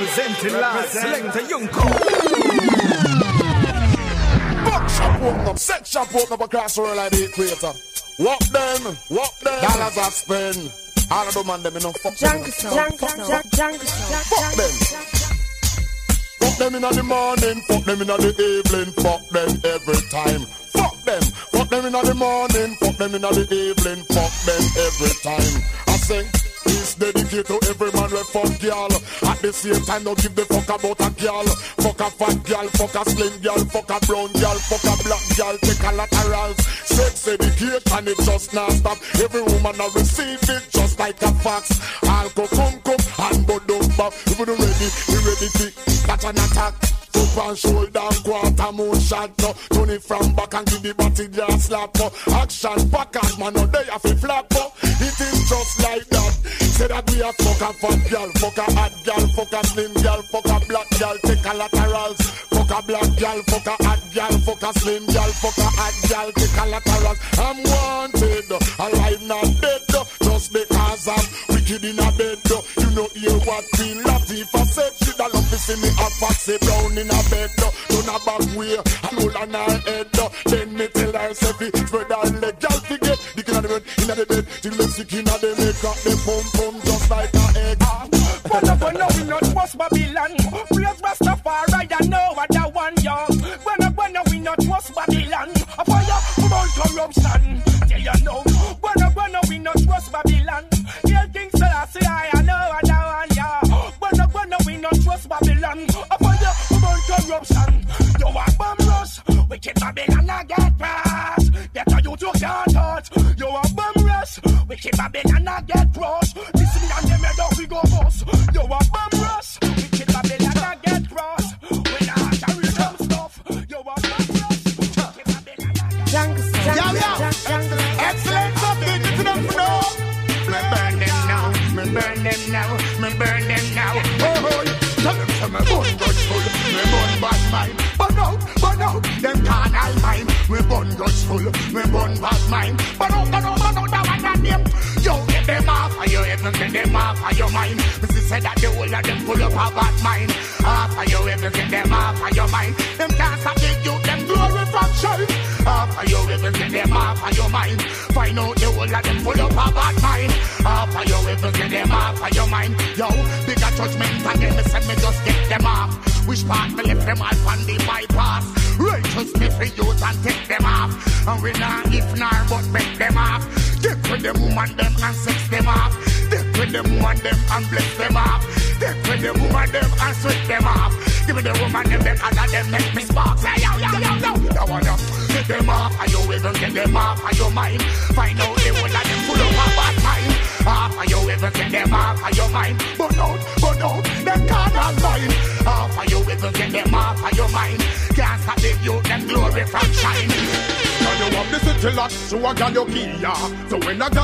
Representing live, selector Junko. Open up, set shop open up across the world like the equator. Walk them, walk them. Dollars I spend. All of them man them enough fuck them. Fuck them. Fuck them in the morning, fuck them in the evening, fuck them every time. Fuck them, fuck them in the morning, fuck them in the evening, fuck them every time. I say. This dedicated to every man with fuck girl. At the same time, don't give the fuck about a girl. Fuck a fat girl, fuck a slim girl, fuck a brown girl, fuck a black girl, take a laterals. Sex educate and it just not stop. Every woman a receive it just like a fax. I'll go come come and go back. If you ready, you ready to catch an attack. Foot and shoulder, quarter moon shot. No. Turn it from back and give the body just slap. No. Action package, man, no day off a flap. No. It is just like that. Say that we a fuck a fat girl, fuck a hot girl, fuck a slim girl, fuck a black girl, take a laterals. Fuck a black girl, fuck a hot girl, fuck a slim girl, fuck a hot girl, take a laterals. I'm wanted, alive not dead, just because I'm wicked in a bed. You know hear what Queen Latifah said, she da love to see me a foxy brown in a bed, uh, turn a back way, and hold on her head. Uh, then me tell her, say, fi spread her leg, girl, fi get the king of the bed, in the bed, till the sick in the make up the pum pum just like a egg. But up and now we not trust Babylon. Praise Rastafari, I know what I want, yo.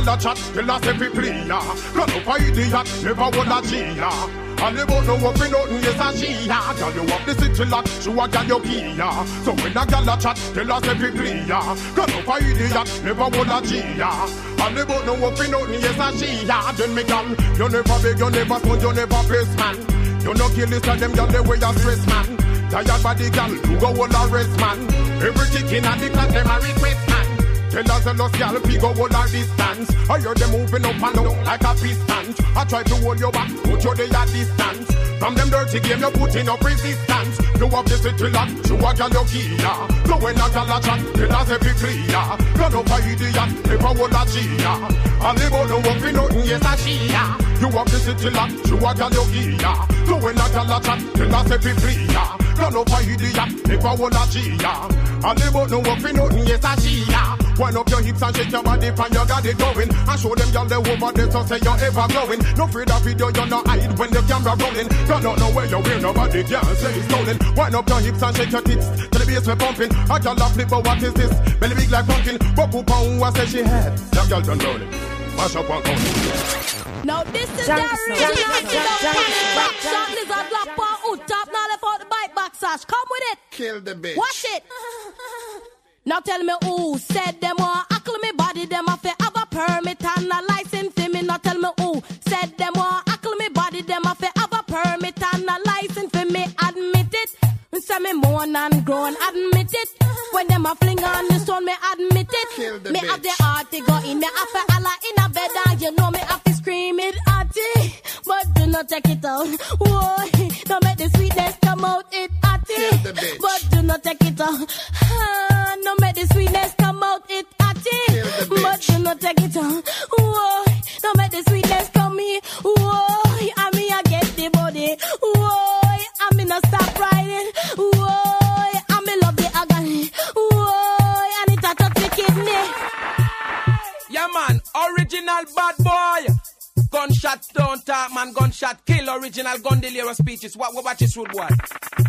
When a gal a chat, tell us every yeah. Run up a idiot, never would a yeah. And they won't know what we nothing, yes a she, yeah. Girl, you have the city lot, so I got your key, yeah. So when a gal a chat, tell us every plea, yeah. Run up a idiot, never would a G, yeah. And they won't know what we nothing, yes a she, yeah. Then me gal, you never beg, you never smoke, you never piss, man. You no kill this of them, girl, they way a stress, man. Tired body gal, you go all arrest man. Every chicken at the class them a request man. Tell us a lost gal, we go all our distance. I hear them moving up and down like a piston. I try to hold you back, put you there at distance. From them dirty game, you putting up resistance. You have the city lock, show a gal your. So when a gal a chat, tell us every clear. Run up a idiot, never hold a yeah. And they both know what we nothing, yes a she, yeah. You have the city lock, show a gal your. So when a gal a chat, tell us every clear. Run up a idiot, never hold a yeah. And they both know what we nothing, yes a she, yeah. Wind up your hips and shake your body and you got it going. And show them y'all the over there so say you're ever growing. No fear that video, you're not hide when the camera rolling. You don't know where you're wear, nobody can say it's stolen. Wind up your hips and shake your tits till the bass we pumping. A girl a flip, but what is this? Belly big like pumpkin. But who who I say she had? That girl done roll it. Mash up one count. Now this is the original Back shot lizard lap on hood top. Now left out the bike back sash. Come with it. Kill the bitch. Watch it. Now tell me who said them want ackle me body them to have a permit and a license for me. Now tell me who said them want ackle me body them to have a permit and a license for me. Admit it. Say me moan and groan, admit it. When them a fling on the stone, me admit it. Me bitch. have the heart to go in, me have to holla in a bed and you know me have to scream it hearty. But do not take it out. Whoa, don't make the sweetness come out it the bitch. But do not take it out. Ah, don't make the sweetness come out it the bitch. But do not take it out. Whoa, don't make the sweetness come here. Whoa, talk, man. Gunshot kill. Original gun deliver speeches. What, what watch this rude boy?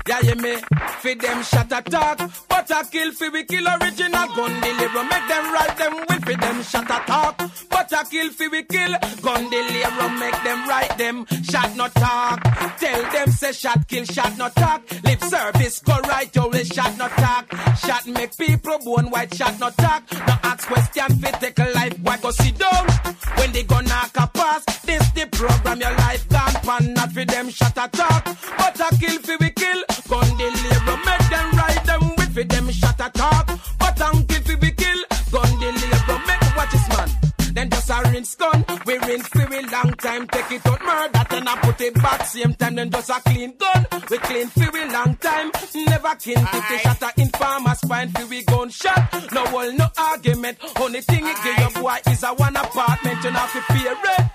Yeah, you me. Feed them shot attack. But I kill fi we kill original gun. Make them right them will feed them shot attack. But I kill fi we kill gun. Make them right them shot not talk. Tell them say shot kill shot not talk. Lip service go right will shot not talk. Shot make people born white shot not talk. No ask question fit take a life. Why go sit down when they go knock a pass? This the program your life gone pan not for them shot attack. But I kill fi we kill gun deliver. Make them ride them with for them shot attack. But I kill fi we kill gun deliver. Make watch this man. Then just a rinse gun. We rinse for a long time. Take it out murder. Then I put it back same time. Then just a clean gun. We clean for a long time. Never kin if they shot a informer spine for we gunshot. No wall, no argument. Only thing it give your boy is a one apartment. You have to pay rent.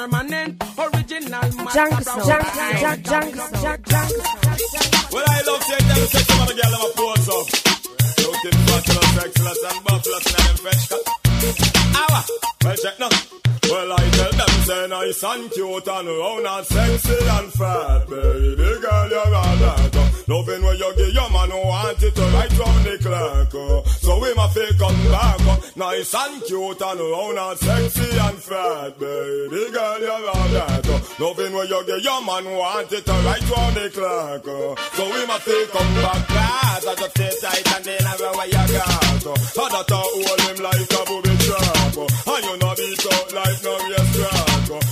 You get that permanent. Original man. Jungle, jungle, jungle, jungle, jungle. Well, I love seeing them sex some of the girl them a pose up. Looking fabulous, sexless, and buffalous in them fresh cut. Awa, well check eh, now. Say nice and cute and round and sexy and fat, baby girl, you're all that. Loving when you give your man who want it to right round the clock. So we my fake come back, nice and cute and round and sexy and fat, baby girl, you're all that. Loving when you give your man who want it to right round the clock. So we my fake come back, class. I just stay tight and then everywhere you got. And that uh, hold him like a booby trap. And you know beat out like no uh.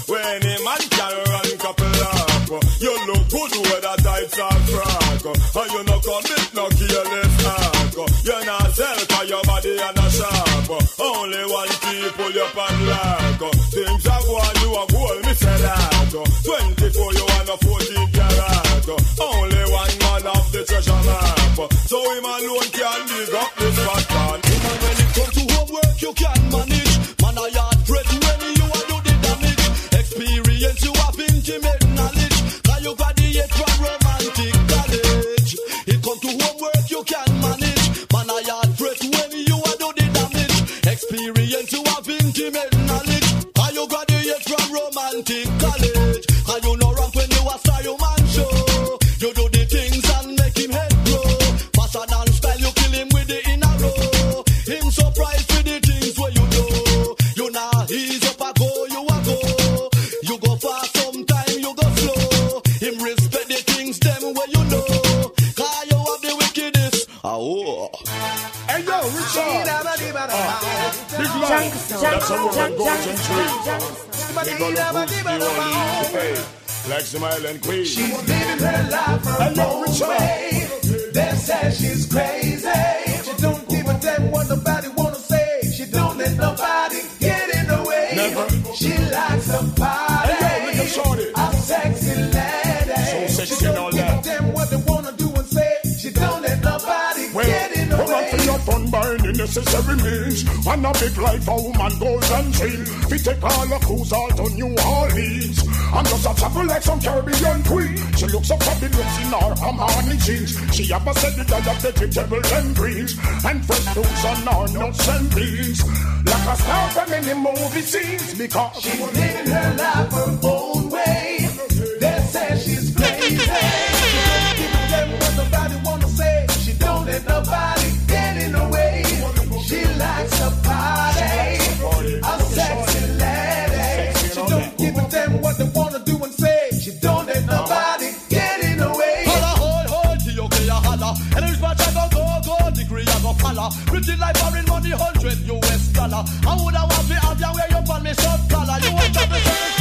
When any man can run couple uh. You look good with a tight frack. uh. And you no commit no careless act. You not sell cause your body and a uh. Only one key pull your padlock. uh. Things are going you a goal, me that. uh. 24 you want a 14 carat. Only one man of the treasure map. So him alone can dig up this man. Woman, when it comes to homework, you can manage. Man, I That's how we're jungle, going to jungle. They gonna boost you on Hey, like some island queen. She's living her life her Hello, own Richard. way. They say she's crazy. She don't give a damn what nobody wanna say. She don't let nobody get in the way. Never. She likes a party. Any necessary means. And a big life a woman goes and dream. We take all the cruise out to New Orleans. I'm just a chapel like some Caribbean queen. She looks so fabulous in her Armani jeans. She have a set of vegetables and greens. And fresh fruits on her nuts and beans. Like a star from any movie scenes. Because she's living her life her Follow. Pretty like foreign money, hundred US dollar. I woulda want to have you where you on me short collar. You want to be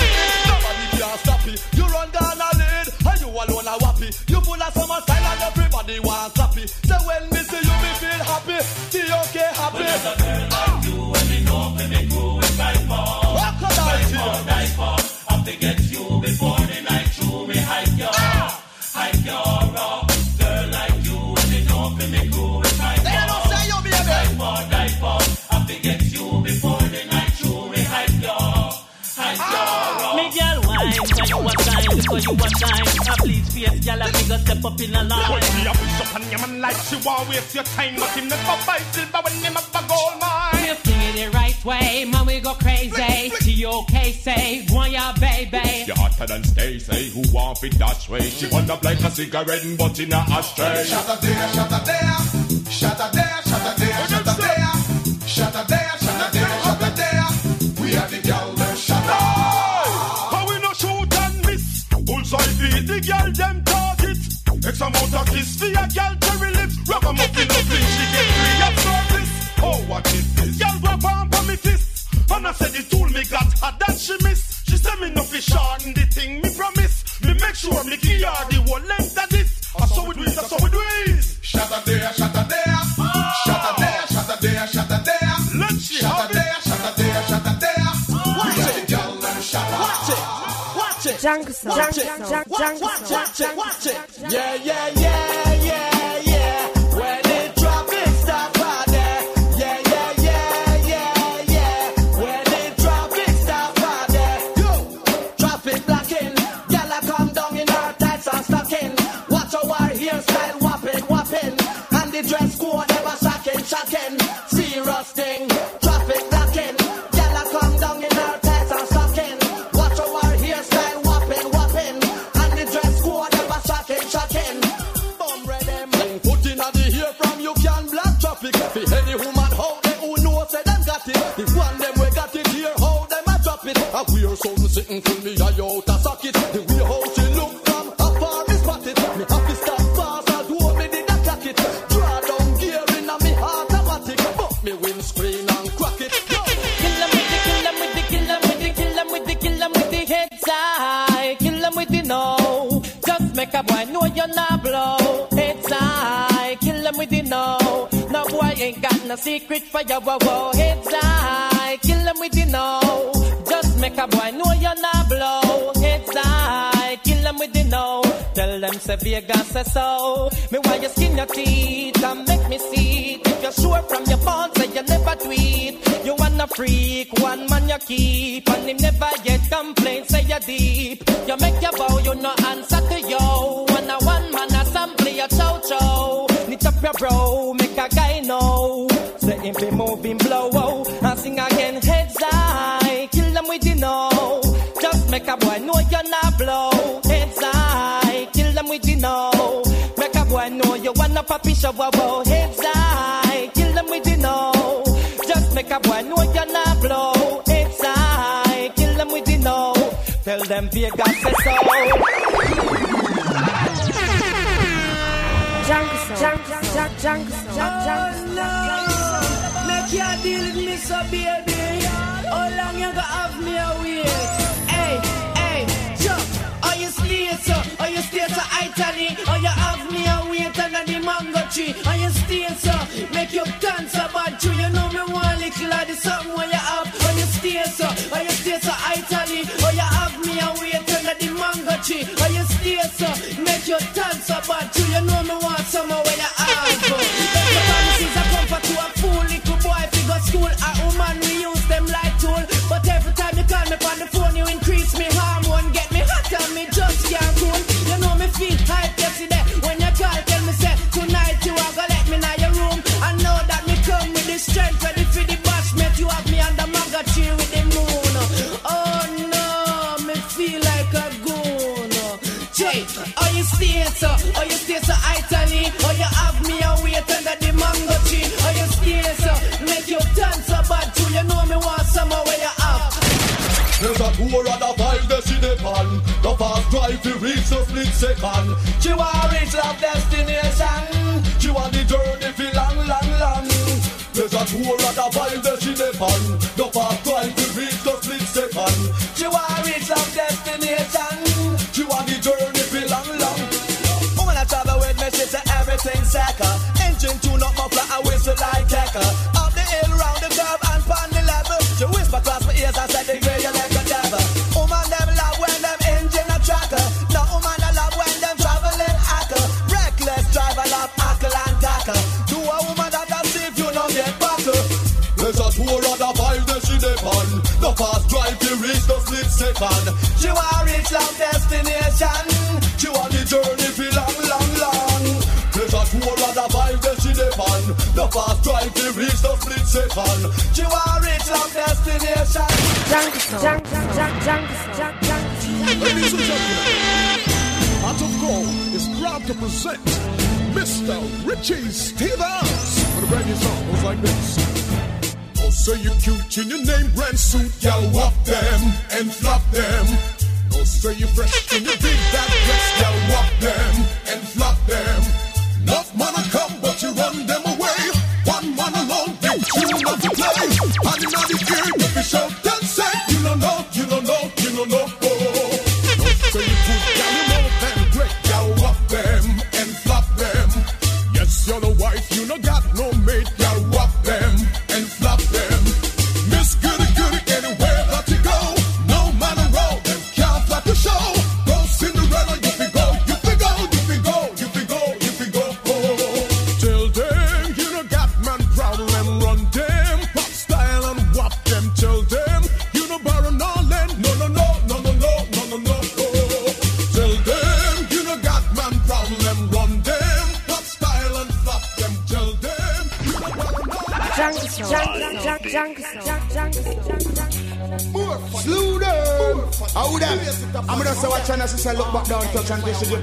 step up in a line. Hold me up, it's up on your man like she won't waste your time. But him never buy silver when him have a gold mine. We're singing it right way, man, we go crazy. T.O.K. say, go on, ya baby. You're hotter than Stacy, who want it that way. She burn up like a cigarette and butt in a ashtray. Shut up there, shut up there, shut up there, shut up there, I said the tool me got hot that she miss. She said me no fi shorten the thing me promise. Me make sure me give her the whole length of this. I saw it do it, I saw it do it. Shut up there, shut up there, shut up there, shut up there, shut up there. Let she Shut have up it. there, shut up there, shut up there. We are the girl, shut up. Watch it, watch it, Jungle watch it, Jungle watch it, watch it. Yeah, yeah, yeah, yeah, something with the, kill with the, kill with the, kill with the, heads high. Kill with the no. Just make a boy know you're not blow. Heads high. Kill with the no. No boy ain't got no secret for you. Whoa, whoa. Heads high. Make a boy know you're not blow. Heads high. Kill 'em with the no. Tell them say Vegas say so. Me why you skin your teeth and make me see it. If you're sure from your phone, say you never tweet. You wanna freak, one man you keep, and him never yet complain. Say you deep. You make your bow, you no answer to yo. One a one man assembly, a chow chow. Up your bro, make a guy know. Say him be moving Kill them with the no. Just make a boy know you're not blow. Heads high, kill them with the no. Make a boy know you wanna puppy show, wow, wow. Heads high, kill them with the no. Just make a boy know you're not blow. Heads high, kill them with the no. Tell them Vegas say so. Jungle Jungle Jungle Jungle oh, Make you deal with me, so baby. How long you gonna have me away? Hey, hey, jump. Are you stay so? Are you stay so Italy? Or you have me away under the mango tree? Are you stay so? Make you dance about you. You know me want little the something where you have. Are you stay so? Are you stay so Italy? Or you have me away under the mango tree? Are you stay so? Make you dance about you. You know me want somewhere where you later. Or oh, you stay so idly, Oh, you have me and wait under the mango tree. Oh, you stay so, make you dance so bad too. You know me want some, where you have. There's a tour of the five that's in the pan. The fast drive to reach the split second. She want reach love destination. Reach the split second. She want reach long destination. Jungle, jungle, jungle, jungle, jungle. Ladies and gentlemen, Heart of Gold is proud to present Mr. Richie Stevens with a brand new song goes like this. Oh, say you cute in your name brand suit, y'all walk them and flop them. Oh, say you fresh in your big bad dress, y'all walk them and flop them. Not to play. And in the ear, be shout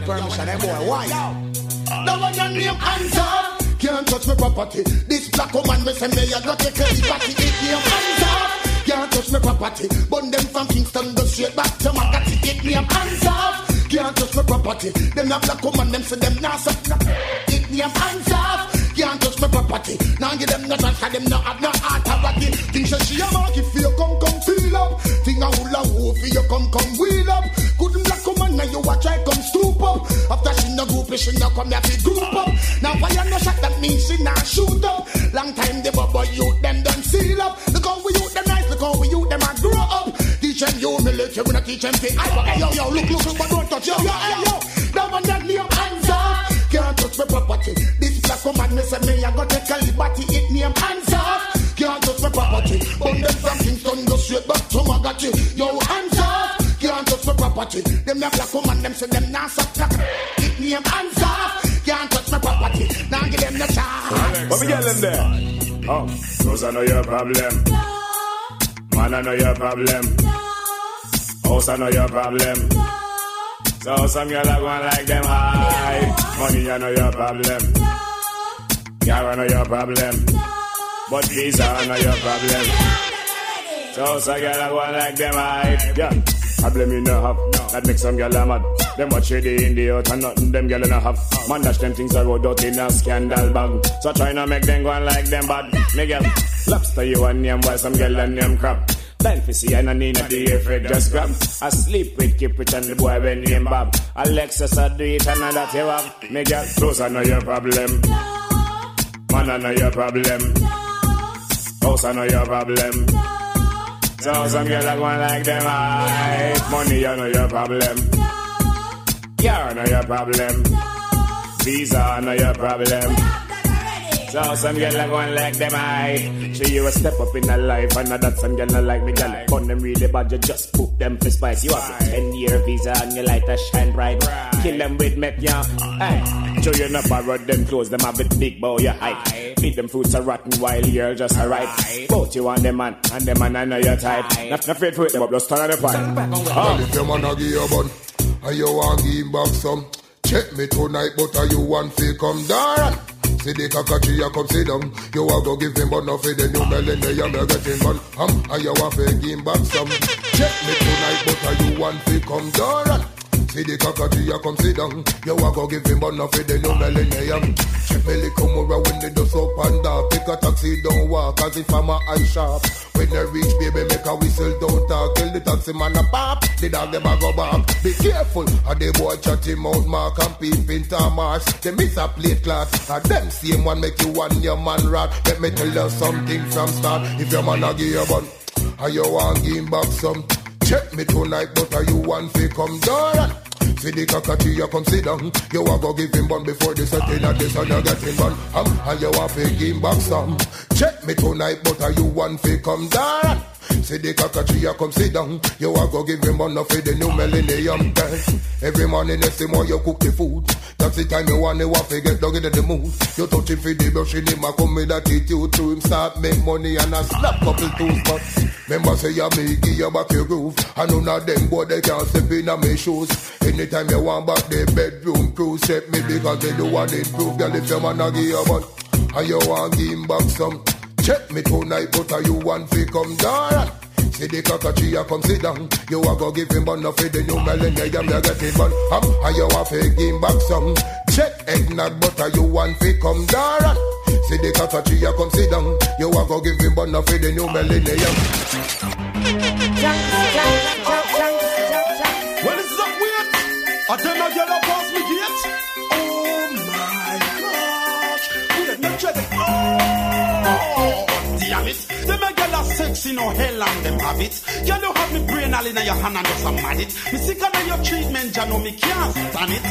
permission, eh boy. Why? That one your name answer. Can't touch my property. This black woman me say me I got take a party. It name answer. Can't touch my property. Burn them from Kingston go straight back to Magatti. It name answer. Can't touch my property. Them a black woman them say them nah suck. It name answer. Can't touch my property. Now give them no chance, them no have no no group, come here fi group up. Now why you no shot that means she not shoot up. Long time the bubble youth them done seal up. Look how we youth them nice, look how we youth them a grow up. Teach them humility, we not teach them fi. Hey yo yo, look look look, but don't touch yo yo hey yo. That one that name answer. Can't touch my property. This black woman me say me I got take a liberty. It name hands off. Can't touch my property. Burn them from Kingston go straight back to Magatti. Yo hands off. Can't touch my property. Them a black woman them say them knock. It name hands off. Can't touch my property. Now give them the chance. What we get there? Oh, those I know your problem. Man, I know your problem. House, I know your problem. So some girl are going like them high. Money, I know your problem. Car, I know your problem. But visa, I know your problem. So some girl are going like them high. Yeah. Problem you no have, that makes some a mad. Them watch shady in the out and nothing them girl no have. Man dash them things I road out in a scandal bag. So try not make them go on like them bad. Me girl, lobster you and name while some girl and name crab. Blind for see and I need a day for just grab. I sleep with keep it and the boy when name Bob. Alexis I do it and I that you have. Me girl, those are not your problem. Man I know your problem. House I know your problem. So some girl are going like them high. Money, I know your problem. Car, I know your problem. Visa, I know your problem. So some girl are going like them high. Show you a step up in a life, and that some girl not like me, girl. Fun them really bad, you just put them for spice. You have a 10 year visa and your light a shine bright. Kill them with met, yeah. Hey. Show you not borrow them clothes, them have it big bow, you height. Feed them fruits are rotten while you're just alright. Both you want them man, and them man I know your type. Not not afraid for it, them up, just turn on the pipe. Well, if your man a give you bun, and you want give him back some, check me tonight, but are you want fi come down? See the kakachi a come sit down. You a go give him bun off the new melon, they a me getting bun. Um, and you want fi give him back some. Check me tonight, but are you want fi come down? See the cockatoo, come sit down. You a go give him bun for the new millennium. Check me little more when they just up and down. Pick a taxi, don't walk as if I'm a eye shop. When they reach, baby, make a whistle, don't talk. Tell the taxi man a pop. The dog them a go back. Be careful. A the boy chat him out, mark and peep into Mars. They miss a plate class. A them same one make you one your man rat. Let me tell you something from start. If your man a give you bun, and you want give him back some. Check me tonight, but are you one fi come down? See the cockatoo, you come sit down. You a go give him bun before the setting of the sun, you get him bun. Um, and you a fi give him back some. Check me tonight, but are you one fi come down? See the cockatoo, come sit down. You a go give him bun for the new millennium girl. Every morning, the same way you cook the food. That's the time you want want to get dog into the mood. You touch him for the brushing him, I come with attitude to him, start make money and a slap couple tools. But remember say you me give you back your groove. And none of them boy they can't step in on my shoes. Anytime you want back the bedroom crew, set me because they do want improve. Girl, if your man a give you bun, and you want give him back some. Check me tonight, but are you one fi come down? See the cockatoo, come sit down. You a go give him bun for the new millennium, you get him bun. Um, and you a fi give back some. Check eggnog, but are you one fi come down? See the cockatoo, come sit down. You a go give him bun for the new millennium. Well, it. Them a girl are sexy, no hell and them have it. You have me brain all in your hand and just a mad it. Me sick of your treatment, ya know me can't stand it.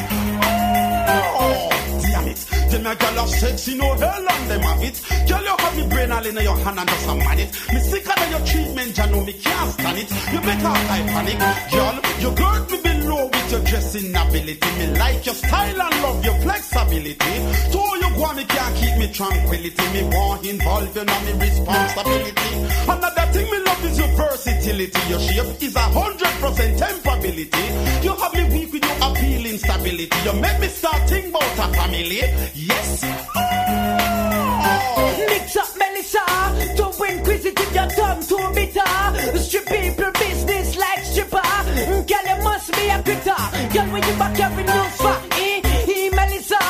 Oh, it. Them a girl are sexy, no hell and them have it. Girl, you have me brain all in your hand and just a mad it. Me sick of your treatment, ya know me can't stand it. You all I panic. Girl, you girt me below with your dressing ability. Me like your style and love your flexibility. So you go me can't keep me tranquility. Me want involve you know me responsibility. Another thing me love is your versatility. Your shape is a hundred percent tempability. You have me weak with your appealing stability. You make me start think about a family. Yes. Mix up Melissa, don't inquisitive, your tongue too bitter. Strip people business like stripper. Girl, you must be a critter. Girl, when you back every eh, Melissa,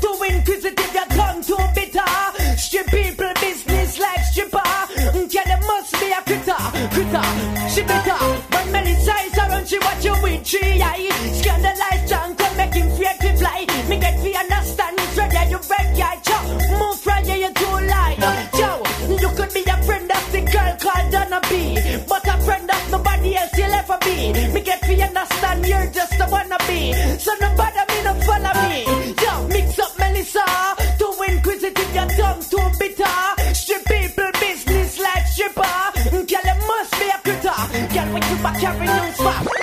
too inquisitive, your tongue too bitter. Strip people business like stripper. Girl, must be a. She bitter. When Melissa is around, she watch you with three eye. Scandalize But a friend of nobody else you'll ever be. Me get fi understand, you're just a wannabe. So nobody me no follow me. Yo, mix up Melissa. Too inquisitive, your tongue too bitter. Strip people business like stripper. Girl, you must be a critter. Girl, when you back carry news for.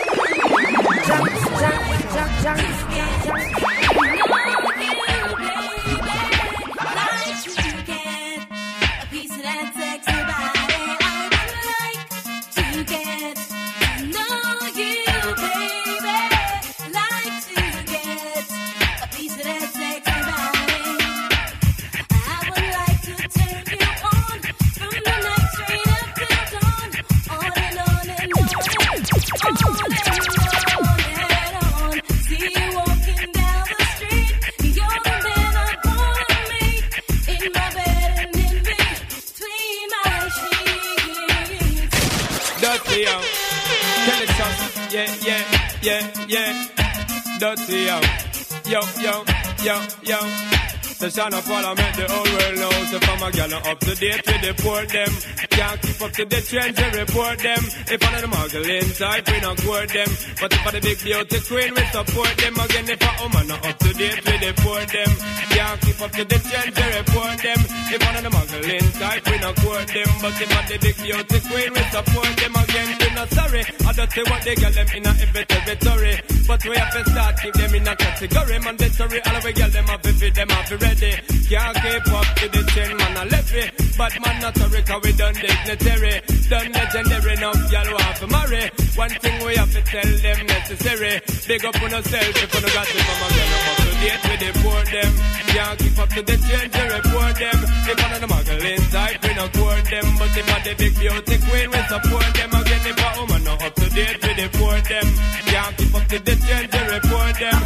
Yeah. Dirty yo. Yo, yo, yo, yo. The son of parliament, the whole world knows if I'm a gal up to date with the poor them. Can't keep up to the trends, they report them. If I'm the muggle inside, we not court them. But if I'm the big beauty queen, we support them. Again, if I'm woman not up to date the poor them. Can't keep up to the trends, they report them. If I'm the muggle inside, we not court them. But if I'm the big beauty queen, we support them. Again, we not sorry. I don't say what they get them in a every territory. But we have to start keep them in a category. Mandatory, all of we get them up, if them up, ready. Can't keep up to the trend, man, I left it. But man, not sorry, cause we done dignitary. Done legendary, now y'all want to marry. One thing we have to tell them necessary. Big up on yourself if you got it from a girl date with the poor them. Can't keep up to the trend, they report them. If one of the muggle inside, we not court them. But if I'm the big beauty queen, we support them. Again, if a woman not up to date with the poor them. Can't keep up to the trend, they report them.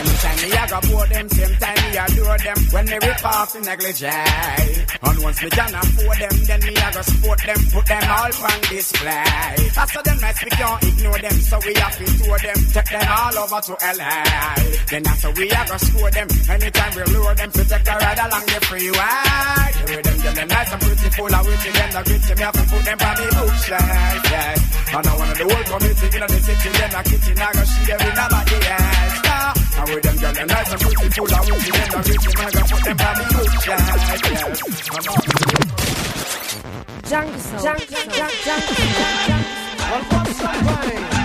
Anytime me a go pour them, same time me adore them. When me rip off the negligee. And once me can afford them, then me a go support them, put them all on display. After them nights we can't ignore them, so we have to tour them, take them all over to LA. Then after we a go score them, anytime we lure them, to take a ride along the freeway. Hear them, them nice and pretty, full of witty, them the gritty, me have to put them on the bookshelf, yeah. And I want the whole community in the city, them a kitchen, I go see them in a body, yeah. Now with them girl, them nice and pretty, full of witty, them the gritty, me go put them on the bookshelf, yeah. Jungle Soul. Jungle Soul. Jungle Soul. Well, pop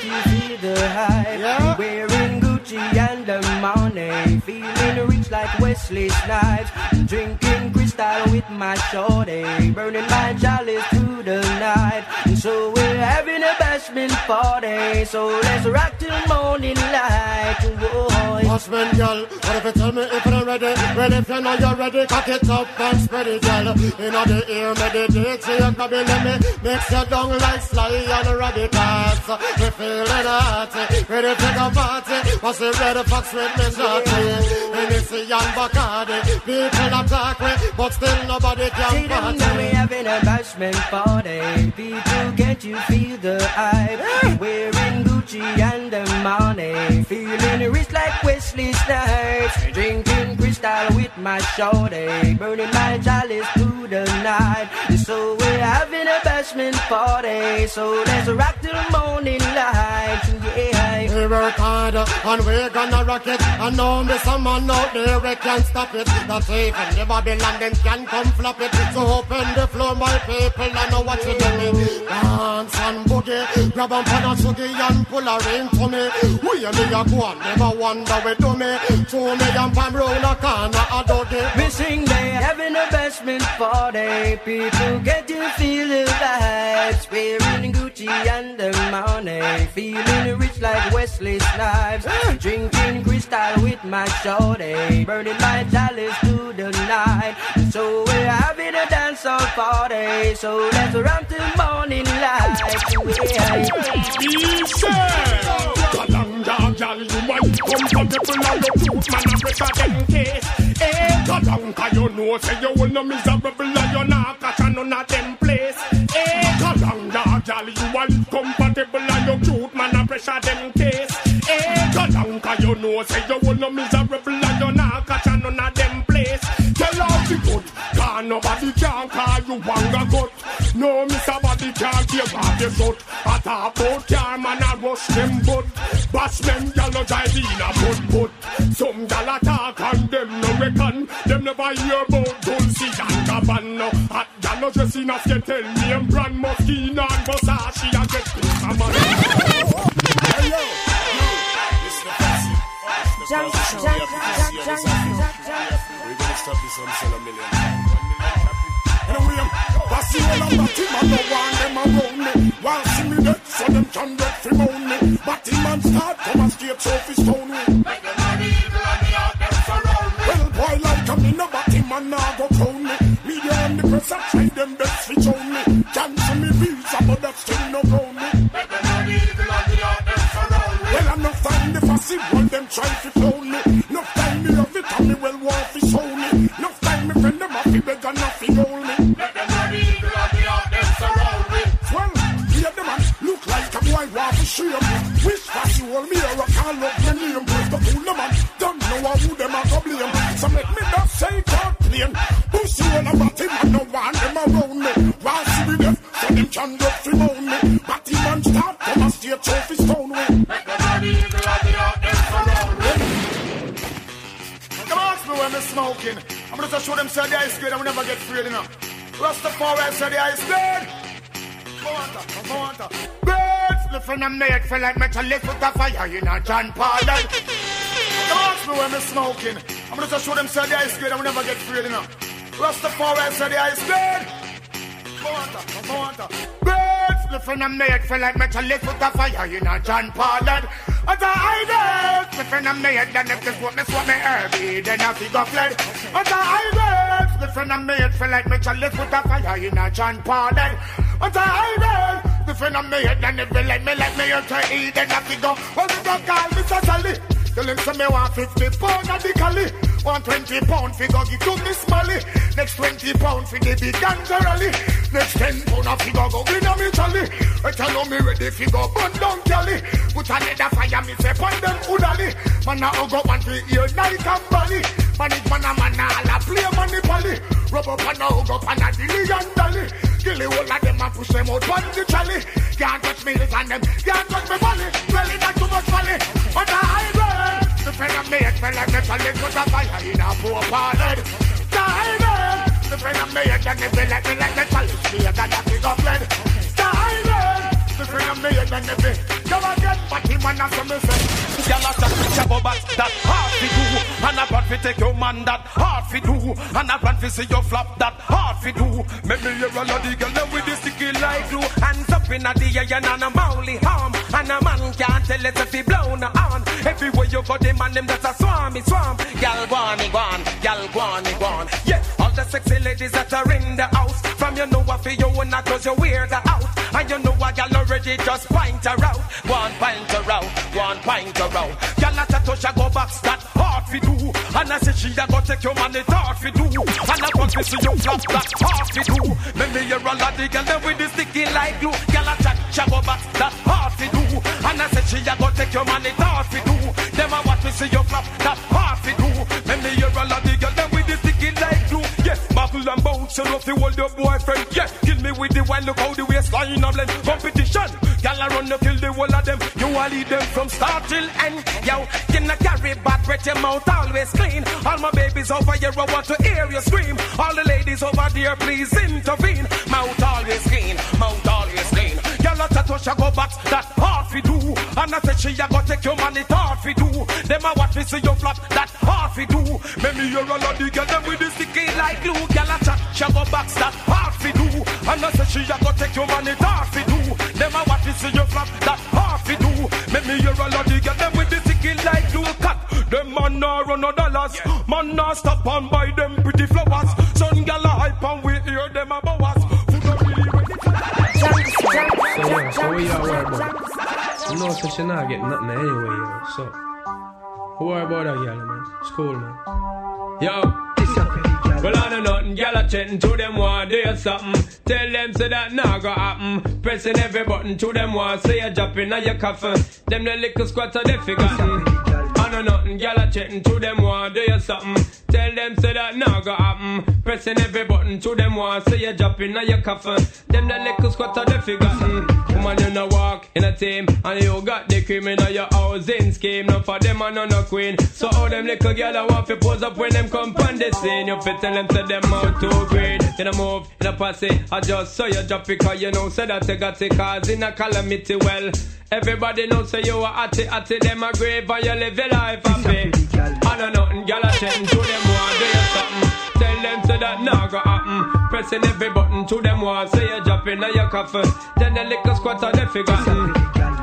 People get you and the money. Feeling rich like Wesley Snipes. Drinking crystal with my shorty. Burning my chalice through the night. And so we're having a bashment party. So let's rock till morning light. Whoa. Husband, girl, what if you tell me if you're ready? Well, if you know you're ready, cock it up and spread it, girl. Know the ear, meditate, so you can be let me mix your down like sly and ready cats. We're feeling hot, ready to go party. What's the red fox with me shorty? Hennessy and Bacardi, people attack me, but still nobody can See can them we party. having a bashment party. People, can't you feel the hype? Wearing Gucci and the money. Feeling rich like Wesley Snipes. Drinking crystal with my shorty. Burning my chalice through the night. So we're having a bashment party. So let's rock till the morning light. Yeah. We work hard and we're gonna rock it. And know me some man out there we can't stop it. That's even the Babylon them can come flop it. So open the floor, my people, I know what you do me. Dance and boogie, grab on pan and and pull a ring for me. We and me a go on, never wonder we do me. So me and Pam roll a corner a doggy. We sing they having a bashment party. People get to feel the vibes. Wearing Gucci and the money. Feeling rich like Wesley Snipes. Drinking crystal with my shorty. Burning my chalice to the night. So we're having a dance all party. So let's run till morning light. Kalanga, gal, you might comfortable and your truth, man, I you know, say you will no miserable you not catch a none of them place. Eh, Kalanga, gal, you are comfortable and your truth, man, I pressure them case. Eh, Kalanga, you know, say you will no miserable you not catch a none of them place. Tell all the good, cause nobody can call you wanga gut. No, Mr. Body can't give up your foot. I talk about car, man, I rush them butt. Bash them, y'all no drive in a butt butt. Some y'all no. Them never hear about Dolce and Gabbana. Hot y'all no dress enough, you tell me I'm brand Moschino and Versace. I get this, I'm a Hey, yo. Jungle Soul. Jungle Soul. Jungle Soul. We're gonna stop this on sell a million. Anyway, pass the whole of that him and no want them around me. Want see me dead, so them can get free moan me. But him and start come and straight so fi stone the try them best fi show me. Cancel me visa, but that still no ground me. Well, enough time the fussy one them try fi clone me. Enough time me love it and me well want fi show me. Enough time me friend them a fi beg and a fi roll me. Boy want fi shame me. Wish fussy hold me or a call up your name. Break the cool man don't know who them a go blame. So make me not say God plain. Me. Me deaf so them can me. Him man start a trophy stone the me. Come ask me when me smoking. I'm gonna show them say the ice grade and we never get free enough. Rastafari say the ice grade. Birds, the friend I'm like metal lift with a fire, you know, John Paul. On, ask me when me smoking. I'm gonna show them say the ice grade and we never get free enough. Rastafari say the ice grade. Birds, the friend I'm made feel like metal lift with a fire, you know, John Paul. At a high the friend I'm made, then if this what me swap me herby, then I figure fled. At a high The friend I made feel like me chalice with a fire in a John Pardon. But I hide The friend I made then it feel like me like me to eat and I figure. Well, the call me Sally. Tell him say me want 50 pound of the cali. Want 20 pound fi go give to Miss Molly. Next 20 pound fi the big ganja rally. Next 10 pound of fi go go in a me trolley. I know me ready fi go burn down Cali. Put another fire me say pon them udali. Man a go one fi ear night and body. Man it man a man a all a play money pally. Rub up and a hug up and a dilly and dolly. Gilly all of them and push them out on the trolley. Can't touch me and them. Can't touch me money. Really not too much money. But I the friend of me, fell like the challenge was a fire in a poor parted. Diamond! The friend of me, it and it feel like me the challenge. Me, I got a big up lead. Diamond! The friend of me, and it feel. Come again, but him and that's what me say. Girl a chat with your bubble that hard fi do And a plan fi take your man that hard fi do. And a plan fi see your flop that hard fi do. Make me hear all of the girl them with the sticky like glue. Hands up in the air and a mouly harm. And a man can't tell it if he blown on. Everywhere you go them and them that's a swarmy swarm Girl go on, go on, girl go on, on. Yeah, all the sexy ladies that are in the house. From you know what for you and not cause you wear the out. And you know a girl already just point her out. One point her out, one point her out. Girl a chat she go back, that hard fi do. And I say she a go take your money hard fi do And I want to see you flop that hard fi do Make me hear all of the girl them with the sticky like glue. Girl a chat go box that hard fi do. And I say she a go take your money hard fi do Them a want to see you flop that hard fi do Make me hear all of the girl them with the sticky like glue. Yes, buckle and bounce you know fi hold your boyfriend. Yes, kill me with the wine look how the waistline a blend Competition, girl a run you kill the whole of them A lead them from start till end Yo, you not carry bad breath, your mouth always clean. All my babies over here, I want to hear you scream. All the ladies over there, please intervene. Mouth always clean, mouth always clean. Girl, tattoo, she go back, that hard we do. And I said she a go take your money, hard we do. Them a watch me see you flop, that hard we do. Make me hear all of the girl them with the sticky like glue. Girl, a chat, she go back, that hard we do. And I said she a go take your money, hard we do. Them a watch me see you flop, that nah run no dollars. Man nah stop and buy them pretty flowers. Sun gal a hype and we hear them a bowas. Food not really ready So yeah, so what y'all worry about? You know, so she not getting nothing anyway, yo. So, who worry about that girl, man? It's cool, man. Yo. Well, I know nothing, gyal a chatting to them want do something. Tell them say that nah go happen. Pressing every button to them want say you dropping on your coffin. Them the little squatter they forgotten. I know nothing, gyal a chatting to them want do you something. Tell them say that nah go happen. Pressing every button to them want say you dropping on your coffin. Them the little squatter they forgotten. Woman you no walk in a team and you got the cream in your housing scheme. No for them and no no queen. So all them little gyal a want fi pose up when them come on the scene. You fit tell them to them out too green. In a move, in a posse, I just saw you drop it cause you know say that you got it cause in a calamity well. Everybody know say you are atty atty them a grave and you live your life happy. I know nothing, gyal a chatting to them want do you something. Tell them say that nah go happen. Pressing every button to them want say you dropping on your coffin. Then the liquor squatter they forgotten.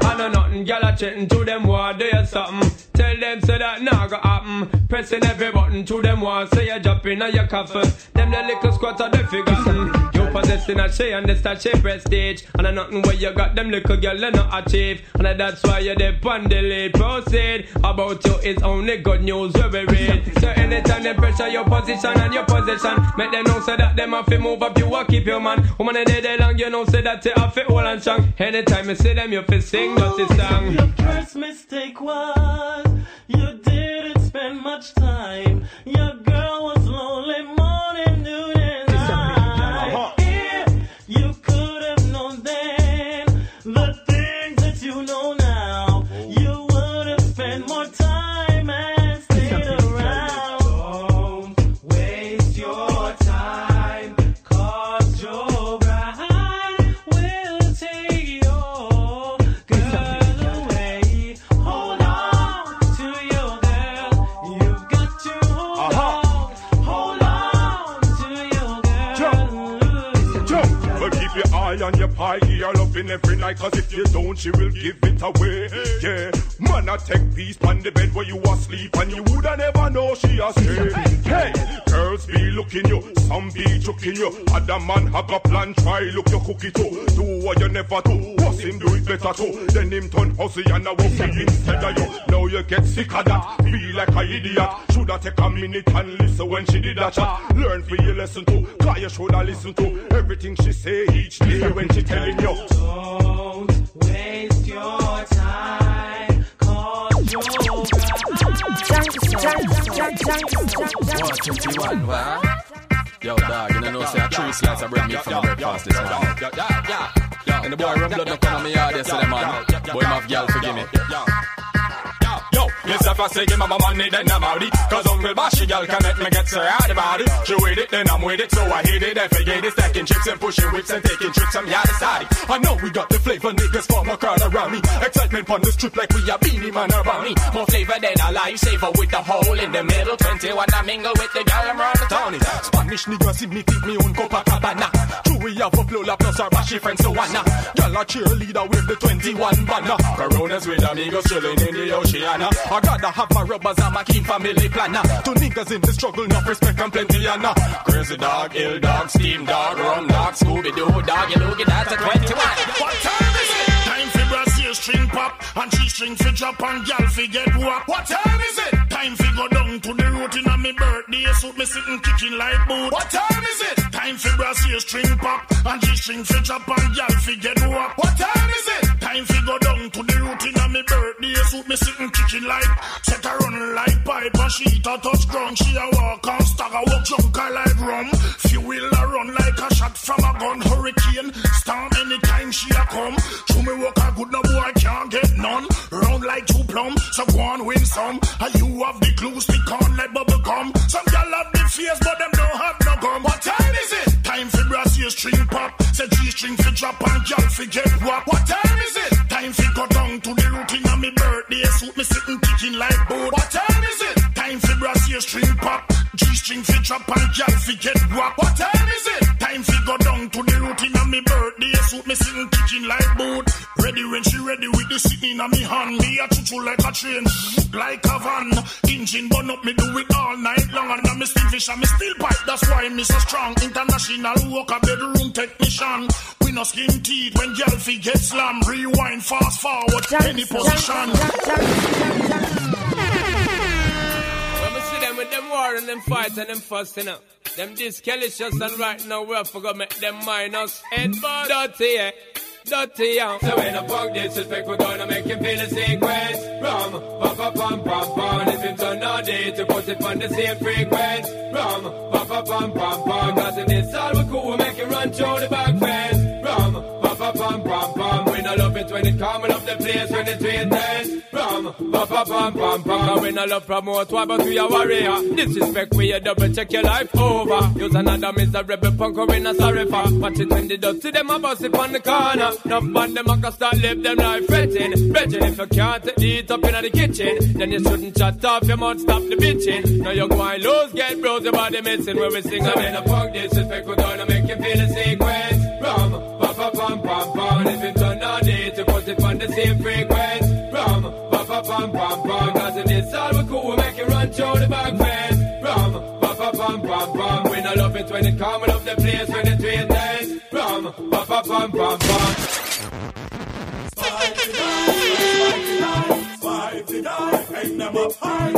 I know nothing, gyal a chatting to them want do you something. Tell them say that nah go happen. Pressing every button to them want say you dropping on your coffin. Them the liquor squatter they forgotten. Possessing a she and this that prestige. And I nothing where you got them little girl you not achieve. And that's why you dip on the lead. Proceed about you is only good news where we read. So anytime they pressure your position and your position, make them know say that them have to move up. You a keep your man. Woman a day day long, you know say that you have to hold and strong. Anytime you see them, you fi sing dirty song. Your first mistake was you didn't spend much time. Your girl was cause if you don't, she will give it away. Yeah, man, I take peace on the bed where you asleep, and you woulda never know she a stay. Hey, girls be looking you, some be choking you. Other man have a plan, try look your cookie too. Do what you never do, him do it better too. Then him turn hussy and I walk back instead of you. Now you get sick of that, feel like a idiot. Shoulda take a minute and listen when she did that chat. Learn for your lesson too, cause you shoulda listen to everything she say each day when she telling you. Don't waste your time, cause you're One, twenty-one, what? Yo, dog, you know, say a true slice of bread meat from the breakfast this morning. And the boy run blood up on me yard yesterday, man. Boy, my girl, forgive me. Yes, if I say give mama money, then I'm out it. Cause Uncle Bashy girl can make me get so out about it. She with it, then I'm with it, so I hit it. If I get it, stacking chips and pushing whips and taking trips, I'm yeah, decided. I know we got the flavor, niggas form a crowd around me. Excitement on the strip like we are Beenie Man around me. More flavor than a lifesaver with the hole in the middle. 21, I mingle with the girl, I'm the Tony. Spanish niggas see me think me own Copacabana. True, we have a Lola plus our bashy friend Joanna. Girl a cheerleader with the 21 banner. Coronas with amigos chilling in the oceana. I gotta have my rubbers and my keen family planner. To niggas in the struggle, enough respect and plenty and uh. Crazy dog, ill dog, steam dog, rum dog, Scooby Doo dog, you look at that at 21. What time is it? Time for Brazil string pop and G string for drop and gal fi get wap. What time is it? Time fi go down to the road in a me birthday suit me sitting kicking like boot. What time is it? Time for Brazil string pop and G string for drop and gal fi get wap. What time is it? Time fi go down to the road in a me birthday suit me sitting kicking like set her run like pipe and she a touch ground. She a walk and stagger walk drunk like rum. Fuel a run like a shot from a gun. Hurricane storm anytime she a come. Show me work a good no boy can't get none. Round like two plum, so go on win some. And you have the clues, stick on like bubble gum. Some gal have the face, but them don't have no gum. What time it? Time for string pop. Say G string for drop and gal for get wap. What time is it? Time for go down to the routine of me birthday suit me sitting kicking like boat. What time is it? Time for Brazil string pop. G string for drop and gal for get wap. What time is it? Time for go down to the routine of me birthday suit me sitting kitchen like boat. Ready when she ready with the sitting on me hand. Me a choo like a train, like a van. Engine burn up, me do it all night long. And I'm me still fish and me still pipe. That's why me so strong. International worker, bedroom technician. We no skin teeth when girl fi get slam. Rewind fast forward any position. When them fight and them fuss, you know. Them discalicious and right now we forgot make them minus head but dirty, yeah. Dirty, yeah. So when I fuck disrespect, we're gonna make him feel the sequence. Rum, pa pa pam pam pam. If it's on all day to put it on the same frequency. Rum, pa pa pam pam pam. Cause in this all we cool, we make it run through the back it when it coming up the place when it's waiting. Rum, pa pa pam pam pam. Cause we no love promote what but we a warrior. Disrespect we a double check your life over. Use another miserable punk or we not sorry for. Watch it when the dust to them a bust it on the corner. Enough man them a can start live them life fretting. Brethren if you can't heat up in the kitchen, then you shouldn't chat off your mouth stop the bitching. Now you go and lose get bros your body missing when we sing. So when I fuck disrespect, we're gonna make you feel the sequence. Pam pam pam. If it's day to put it on the same frequency. Rum, pa pa pam pam pam. Cause in this all we cool, we make it run through the back fence. Rum, pa pa pam pam pam. We no love it when it coming up the place when it's waiting. Rum, pa pa pam pam pam. Spy fi die, hang them up high.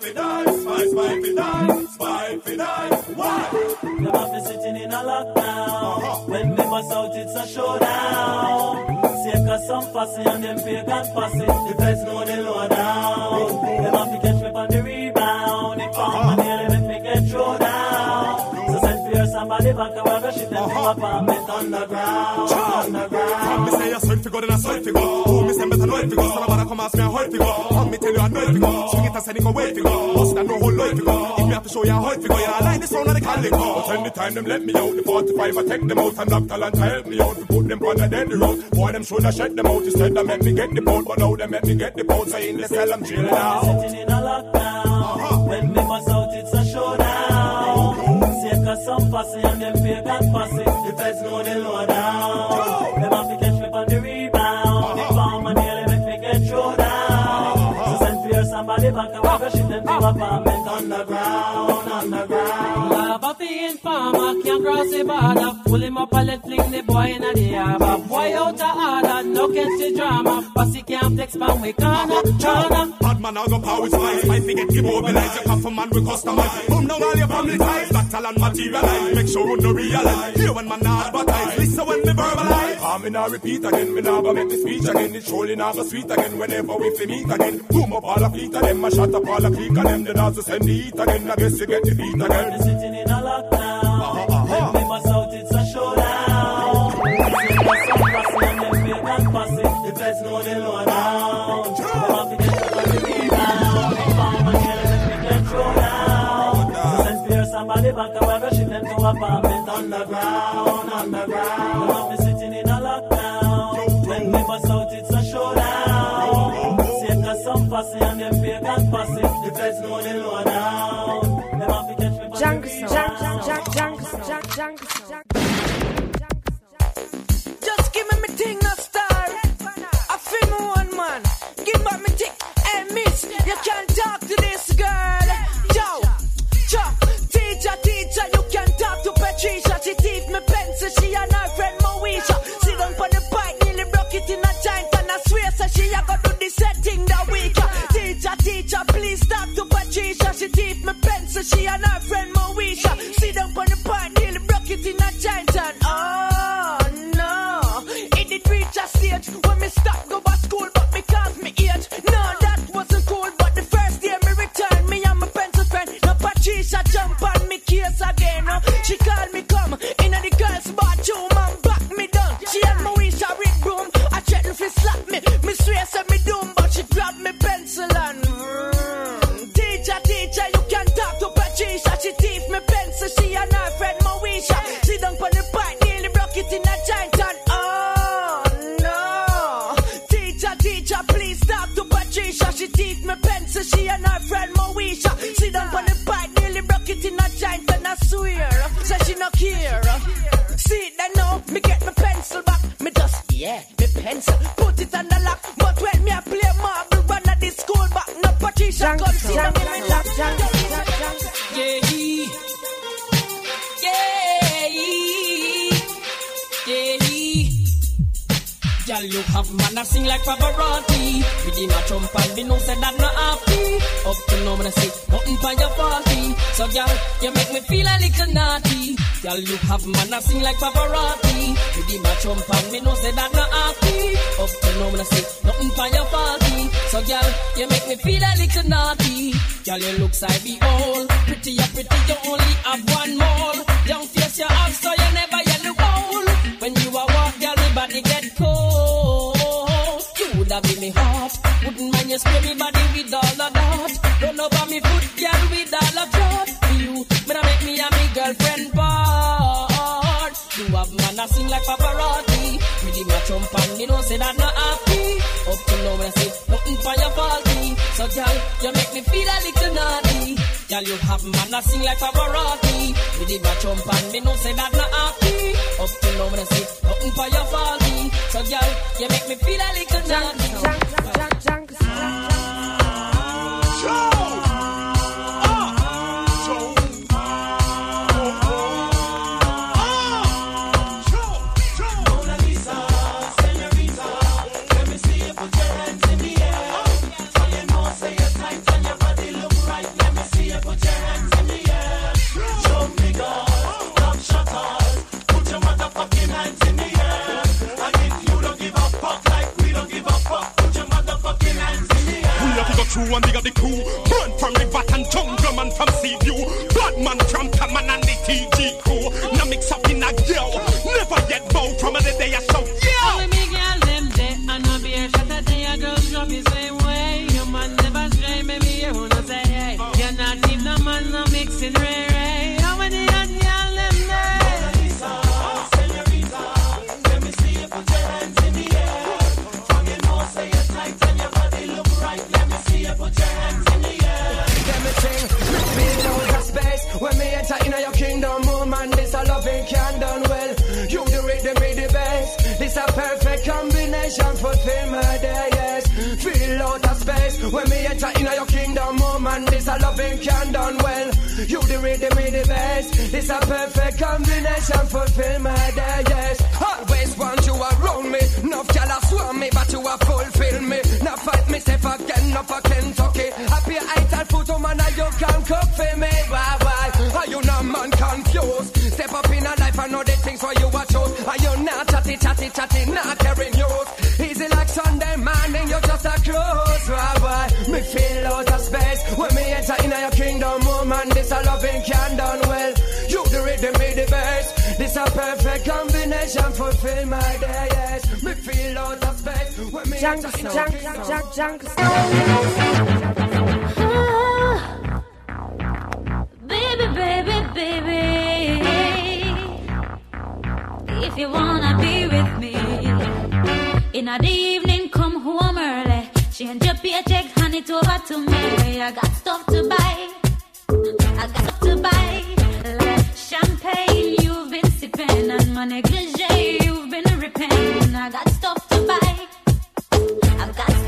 Fi die, spy fi die, fi die. Why? Them have me sitting in a lockdown. Uh-huh. When they bust out, it's a showdown. Some fussy and them pagan fussy. The feds know they low down. Them have to catch me on the rebound. If I'm nail, make me get thrown down. So send for somebody back and we're gonna shit uh-huh. them in my apartment underground. Underground. Me say a soul fi go, then a soul fi go. Oh, me say know it fi go. So nobody come ask me how it fi go. Come me tell you I know it fi go. Swing it and send it go way fi go. Bust that no whole lot fi go. If me have to show you how it fi go, yeah, I like the sound of the calico. But anytime them let me out, the 45 I take them out and knock talent to help me out. To put them on the dead road. Boy, them shoulda shut them out instead of make me get the boat. But now they make me get the boat. Saying let's tell them chill out. Sitting in a lockdown. Uh-huh. When they bust out, it's a showdown. Take us some fussy and them pagan fussy. The feds know they low down. We're ship them to apartment underground, farmer can't cross the border. Pull him up and let fling the boy in the harbor. Boy out of order, no catch the drama. Pussy can't flex pan we corner, corner. Bad man, I go power with spice. Might forget to mobilize your cuff man we customize. Boom down all your family ties. Battle and materialize. Make sure you no realize. Here when man not advertise. Listen when me verbalize. Ah, me not repeat again. Me not go make the speech again. It's surely not go sweet again. Whenever we fi meet again. Boom up all the fleet of them. I shut up all the clique of them. Then also send the heat again. I guess you get the beat again. Sitting in a lockdown. When we bust out, it's a showdown. See the sun passing and them big and passing. The feds know they low down. Them have to get up on the rebound. Big farmer kill them, we get thrown down. So send fear somebody back and we're ship them to apartment underground, underground. Them have to sitting in a lockdown. Passing and them big and passing. The feds know they low down. Just give me me thing, no star. I feel me one man. Give back me thing. Hey, miss, you can't talk to this girl. Yo, yo, teacher, teacher, you can't talk to Patricia. She teeth me pencil, she and her friend Moesha. Sit down on the bike, nearly broke it in a giant, and I swear, so she a go do the setting that week. Teacher, teacher, please talk to Patricia. She teeth me pencil, she and her friend Moesha. You have man a sing like Pavarotti. Within a jump and we know say that not happy. Up to now, I say nothing for your faulty. So, girl, you make me feel a little naughty. Girl, you look like be old. Pretty, you pretty, you only have one more. Like. Me give my jump and know say that not happy. Up to now when I say nothing for your faulty. So girl, you make me feel a little naughty. Girl, you have man a sing like. Me give my jump and know say that not happy. Up to now when I say nothing for your faulty. So girl, you make me feel a little naughty. Like champagne, you've been ripping. I got stuff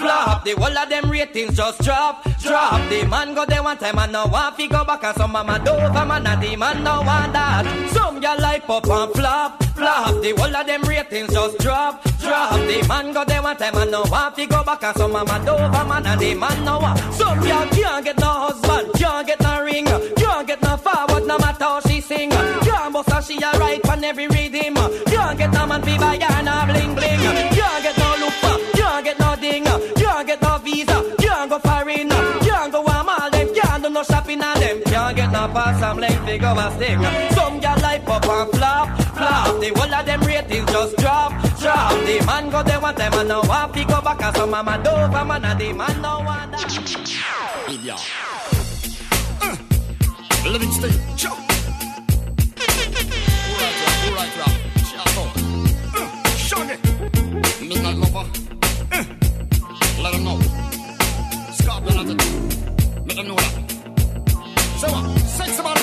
flop. The whole of them ratings just drop, drop. The man go there one time and now want fi go back and some mama Dover man and the man no want that. Some girl life up and flop, flop. The whole of them ratings just drop, drop. The man go there one time and now want fi go back and some mama Dover man and the man no want. Some girl can't get no husband, can't get no ring, can't get no forward no matter how she sing. Can't bust her she a right on every rhythm. Can't get no man fi buy her no bling bling. Can't get can't do no shopping on them, can't get no pass, I'm late fi go a sting. Some girl life up and flop, flop, the whole of them ratings just drop, drop. The man go there one time and now want fi go back and some mama Dover man and the man no want that. Idiot. Livingston, Joe. Alright, rap, alright, rap. Sharpo. Uh, Shaggy. Midnight lover. Uh, let them know. Scorpion at Let them know that. Sexy body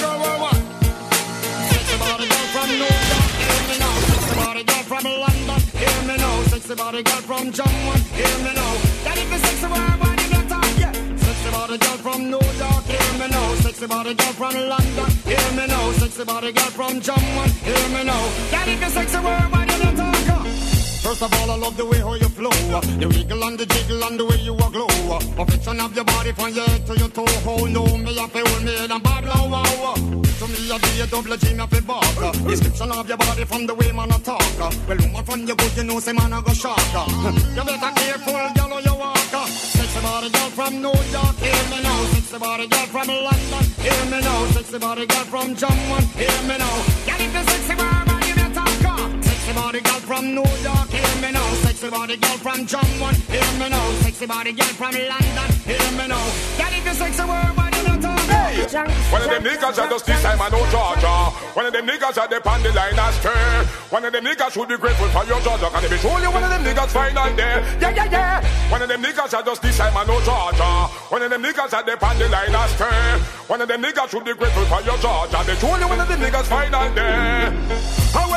girl from New York, hear me now. Sexy body girl from London, hear me now. Sexy body girl from Jamaica, hear me now. That if it's sexy worldwide, you got talk. Sexy body girl from New York, hear me now. Sexy body girl from London, hear me now. Sexy body girl from Jamaica, hear me now. That if it's sexy worldwide, First of all, I love the way how you flow. The wiggle and the jiggle and the way you a glow. Perfection of your body from your head to your toe. Oh no, me fi hold me and bad low. wow. To me, a be a double G, me fi bark. Description of your body from the way man a talk. Well, woman from your good, you know, say man a go shark. You better careful, girl, how you walk. Sexy body girl from New York, hear me now. Sexy body girl from London, hear me now. Sexy body girl from Jamaica, hear me now. Girl, if you sexy, where body girl from New York, hear me now. Sexy body girl from Jamaica, hear me now. Sexy body girl from London, hear me now. Girl, if you sexy, where you me talk? One of them niggas are just this time I know Georgia. One of them niggas are the on the line and stay. One of them niggas should be grateful for your Georgia. Can they be surely one of them niggas final day? Yeah, yeah, yeah. One of them niggas are just this time I know Georgia. One of them niggas are the on the line and stay. One of them niggas should be grateful for your Georgia. They surely one of them niggas final day. How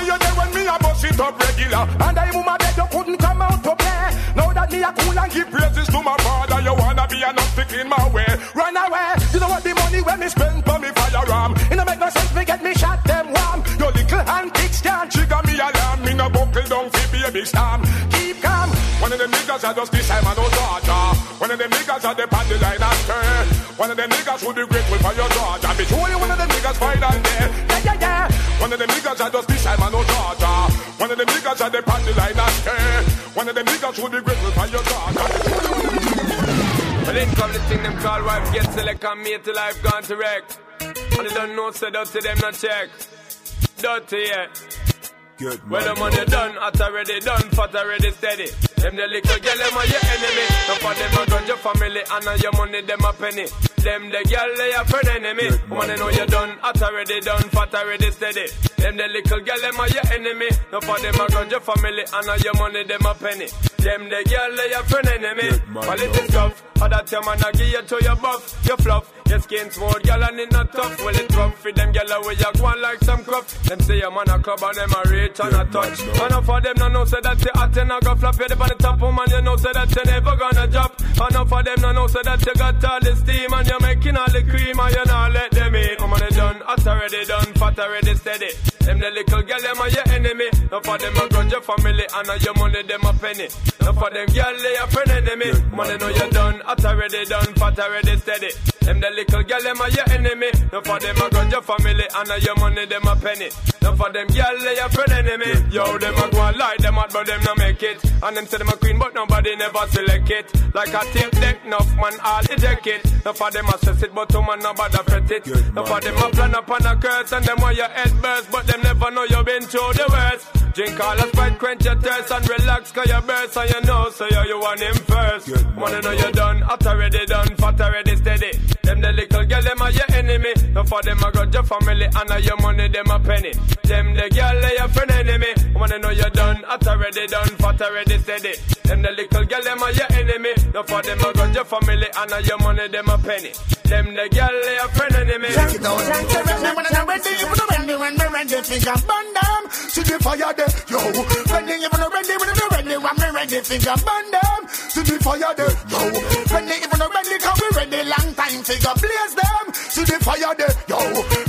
are you there when me a bust it up regular? And I move my bed, you couldn't come out to play. Now that me a cool and give praises to my father, you wanna be a not in my way. Run away. You know what the money when me spend for me firearm. It no make no sense me get me shot them warm. Your little hand kicks can't trigger me alarm. Me no buckle down fi baby storm. Keep calm. One of them niggas are just this time I know Georgia. One of them niggas are the the line and turn. One of them niggas would be grateful for your Georgia. Be sure you one of them niggas. Yeah, yeah, yeah. One of them niggas are just this time I know Georgia. One of them niggas are the on the line and turn. One of them niggas would be grateful for your Georgia. Well, then come the thing them call wife get select and mate to life gone to wreck. And they don't know, say dirty them not check. Dirty, yeah. Good Well, the money done, hot already done, fat already steady. Them the little girl, them are your enemy. Some for them a grudge your family, and on your money, them a penny. Them the girl, they a friend enemy. Wanna know you done, hot already done, fat already steady. Them the little girl, them are your enemy. No for them, I got your family, and all your money, them a penny. Them the girl, they your friend enemy. Politics tough, or that your man, I give you to your buff, your fluff. Your skin smooth, girl, and it not tough. Well, it rough for them, girl, where you on like some cuff. Them say your man a club, and them a reach and a touch. And enough of them, no know, say that you hot and I go flop. You on the top, woman, you know, say that you never gonna drop. Enough of them, no know, say that you got all the steam, and you're making all the cream, and you not let them in. Woman, they done, hot already done, fat already steady. Them the little girl, them are your enemy. Enough of them a grudge your family, and all your money, them a penny. Enough of them girl, they a friend enemy. Money know you done, hot already done, fat already steady. Them the little girl, them are your enemy. Enough of them a grudge your family, and all your money, them a penny. Enough of them girl, they a friend enemy. Yo, them a go and lie, them hot, but them no make it. And them say them a queen, but nobody never select it. Like a tape deck, enough man all eject it. Enough of them a stress it, but two man nobody fret it. Enough of them a plan upon a curse, and them want your head burst, but them never know you been through the worst. Drink all the Sprite, quench your thirst and relax Cause you burst and you know so you, you want him first Money know you done, hot already done, fat already steady Them the little girl, them are your enemy No for them I got your family and all your money, them a penny Them the girl, they your friend enemy Money know you done, hot already done, fat already steady Them the little girl, them are your enemy No for them I got your family and all your money, them a penny Them the girl, they your friend enemy Check it out. When I'm ready, when I'm ready, when I'm ready, finger. See the yo. When I'm ready, when I'm ready, when I'm ready, burn them. See the fire yo. When I'm ready, come we ready, long time, figure blaze them. See the fire there, yo.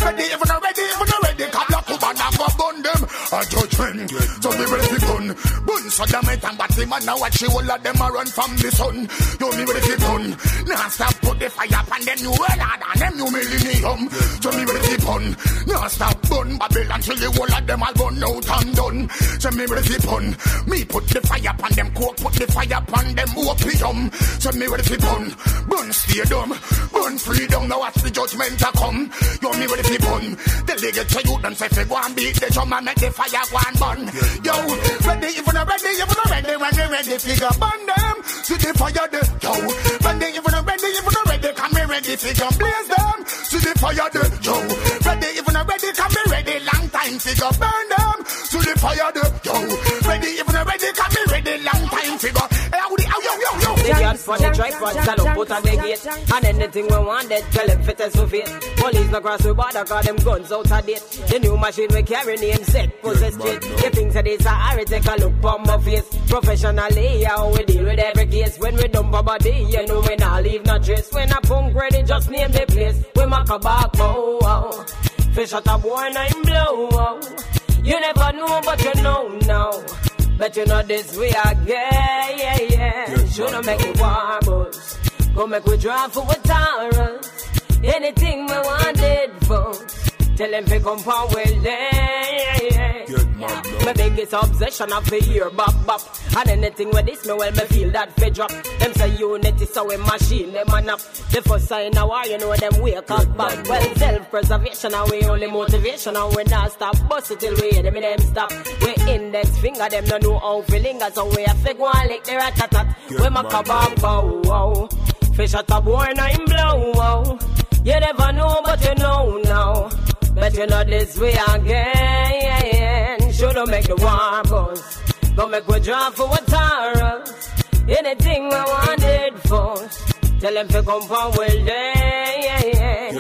Ready, even ready, even ready, up and I'm gonna burn them. A judgment, so me ready gun. Bun so damn it, and but man now watch you all of them a run from the sun. Yo, me ready to gun. Now stop put the fire upon them new world and them new millennium. So me ready to gun. Now stop burn Babylon till the whole of them all burn out and done. So me ready to burn. Me put the fire upon them coke, put the fire upon them opium. So me ready to burn. Burn stadium, burn freedom. Now watch the judgment a come. Yo, me ready to burn. Delegate to you done say fi go and beat the drum and make the fire go and burn. Yo, ready if you not ready, if you not ready, when you ready, figure burn them. See the fire there. Yo, if you not ready, not ready, come me ready, figure blaze them. See the fire there. Yo, ready if you not ready, come me ready, long time, figure burn them. See the fire there. Yo, ready if you not ready, come me ready, long time, figure. Hey, how the, how yo yo yo. The cat for the tripod, up, put on the gate. And anything we want, they tell them fit to fit. Police no cross the border, cause them guns out of date. The new machine we carry name set, possess straight. You think that it's a hurry, take a look on my face. Professionally, how we deal with every case. When we dump a body, you know we not leave no trace. When a punk ready, just name the place. We make a back, oh, oh. Fish out a boy, name blow, oh. You never know, but you know now. But you know this we again, yeah, yeah. Shouldn't make it warbles. Go make we drive for a Taurus. Anything we wanted, folks. Tell them to come forward, yeah, yeah, yeah. My biggest obsession of the year, bop bop. And anything with this, me well, me feel that fi drop. Them say unity, so we machine them man up. The first sign of war, you know them wake up back. Well, self-preservation, and we only motivation, and we not stop. Bust it till we hear them them stop. We index finger, them no know how linger, so we have to go and lick the rat-tat-tat. We make a bop, bow, wow. Fish at a boy, I'm blow, wow. You never know, but you know now. But you know this way again. Should've make the war buzz. Go make we draw for what Taurus. Anything we wanted for. Tell them to come forward, yeah, yeah.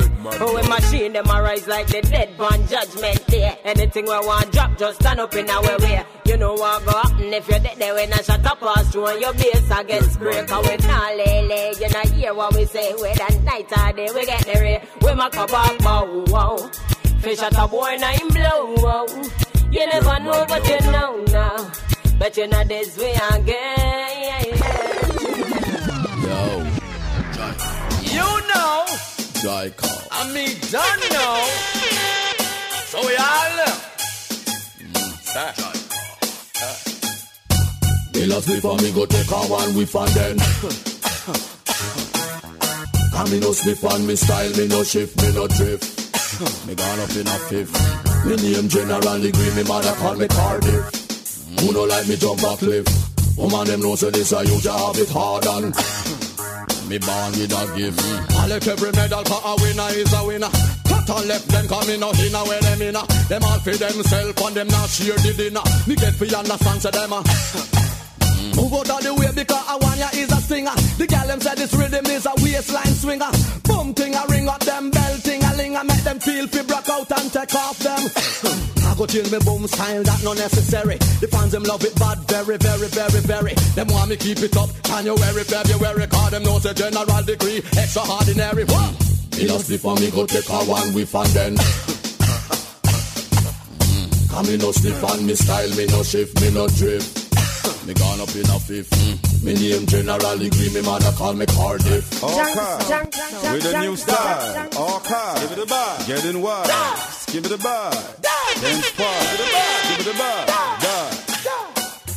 Oh, we machine them arise like the dead born judgment day. Anything we want drop, just stand up in our way. You know what go happen if you're dead there when I shut up through on your base against break. And we not lay lay, you know hear what we say. Whether night or day, we get the ray. We make a back bow, wow. Fish at a boy, nine blow, wow. You never know, but you know now. But you know this way again, Yo, You know, Joy. I mean, don't know. So we all know. Me love sleep and me go take a one whiff and then Come me no slip and me style, me no shift, me no drift Me gone up in a fifth Me name General Degree, me mother call me Cardiff Who no like me jump a cliff Woman them know say this a just have it hard and Me born with a gift I like every medal for a winner is a winner Cut and left them coming out in a where them in a. Them all for themself and them not share the dinner. Me get for understand say them a. Move out of the way because I want ya is a singer. The gal them said this rhythm is a waistline swinger. Boom ting a ring up them bell ting a ling a make them feel fi broke out and take off them. I go chill me boom style that no necessary. The fans them love it bad very very very very. Them want me keep it up January February. Cause them know say general degree extraordinary. What? Me just for me go take a one whiff and then. Mm. Come me no slip on me style, me no shift, me no drift. Me gone up in a fifth. Mm. Me name General Degree, me mother call me Cardiff. Okay. With a new style. Okay. Give it a bar. Getting wild. Give it a bar. Dance part. Give it a bar. Give it a bar.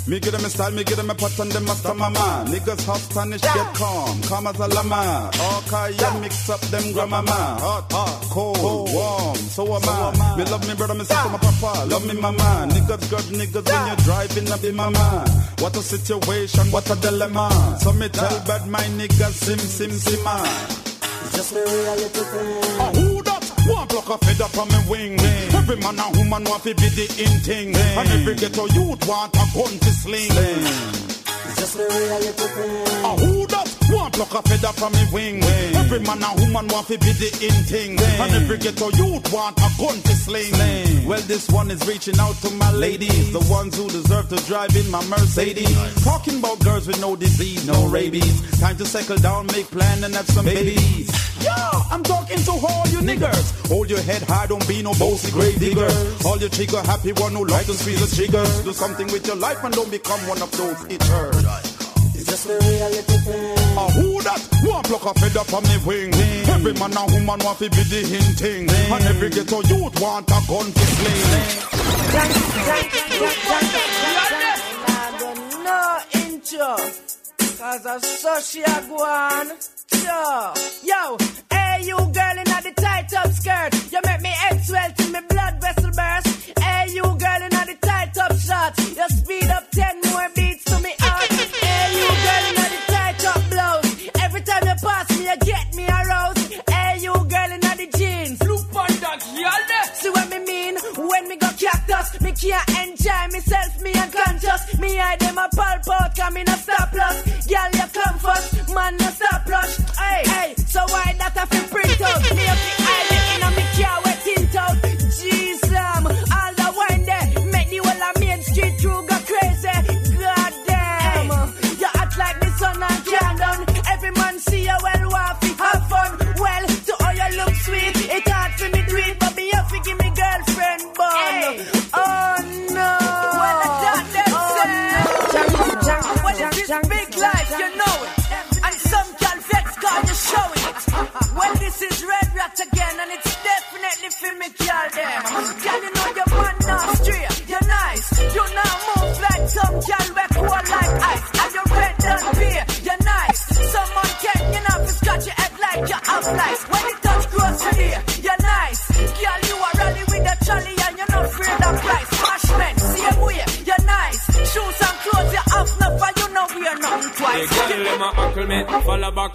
Me get them a style, me get them a on them master mama. Niggas hot Spanish get calm, calm as a llama. Okay, yeah, mix up them grandmama. Hot, hot, cold, warm, so am I. Me love me brother, me sister, my papa, love me mama. Niggas got niggas when you're driving up in mama. What a situation, what a dilemma. So me tell bad my niggas sim sim simma. It's just me reality thing. Who that? One block a feather from me wing. Every man and woman want to be the in thing. And every ghetto youth want a gun to sling. It's just the reality thing. A who that? One block a feather from me wing. Every man and woman want to be the in thing. And every ghetto youth want a gun to sling. Well, this one is reaching out to my ladies, the ones who deserve to drive in my Mercedes. Talking about girls with no disease, no rabies. Time to settle down, make plan, and have some babies. Yo, I'm talking to all you niggers. Hold your head high, don't be no bossy grave digger. All your trigger happy one who like to squeeze the trigger. Do something with your life and don't become one of those eaters. It's just the reality thing. A who that? One pluck a feather from me wing. Every man and woman want to be the hinting. And every ghetto youth want a gun to sling. No intro. Cause I saw she a on. Yo, yo, hey you girl in the tight up skirt. You make me head swell till me blood vessel burst. Hey you girl in the tight up shorts. You speed up ten more beats me can't enjoy myself, me unconscious. Me I them a pulp out, come in a stop loss. Girl, you come first, man, no stop rush. Hey, hey, so why that I feel print? Up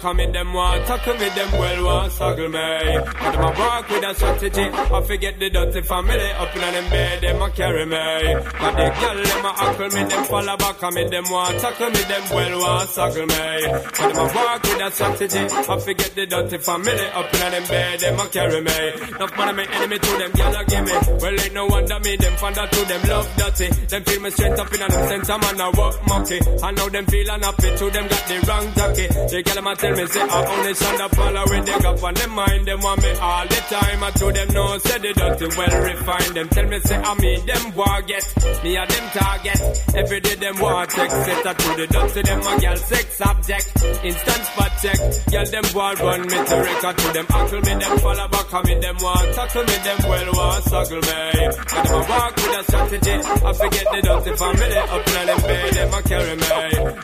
follow back on me, them want tackle me, them well want struggle me. But them a walk with a strategy, I forget the dirty family, up in them bed, them a carry me. But the girl them a huckle me, them follow back on me, them want tackle me, them well want struggle me. But them a walk with a strategy, I forget the dirty family, up in them bed, them a carry me. Enough man me enemy to them, girl a give me. Well ain't no wonder me, them fonder to them love dirty. Them feel me straight up in them center, man a work monkey. I know them feel unhappy to them got the wrong jacket. The girl a tell me say I only stand up follow with the gap on them mind. Them want me all the time. I to them no say the dirty well refined. Them tell me say I me them war get. Me a them target. Every day them want check. Set to the dirty them a girl sex object. Instant spot check. Girl them war run me to record to them uncle me them follow back on me them want tackle me them well want struggle me. And them a walk with a strategy. I forget the dirty family up in them bed them a carry me.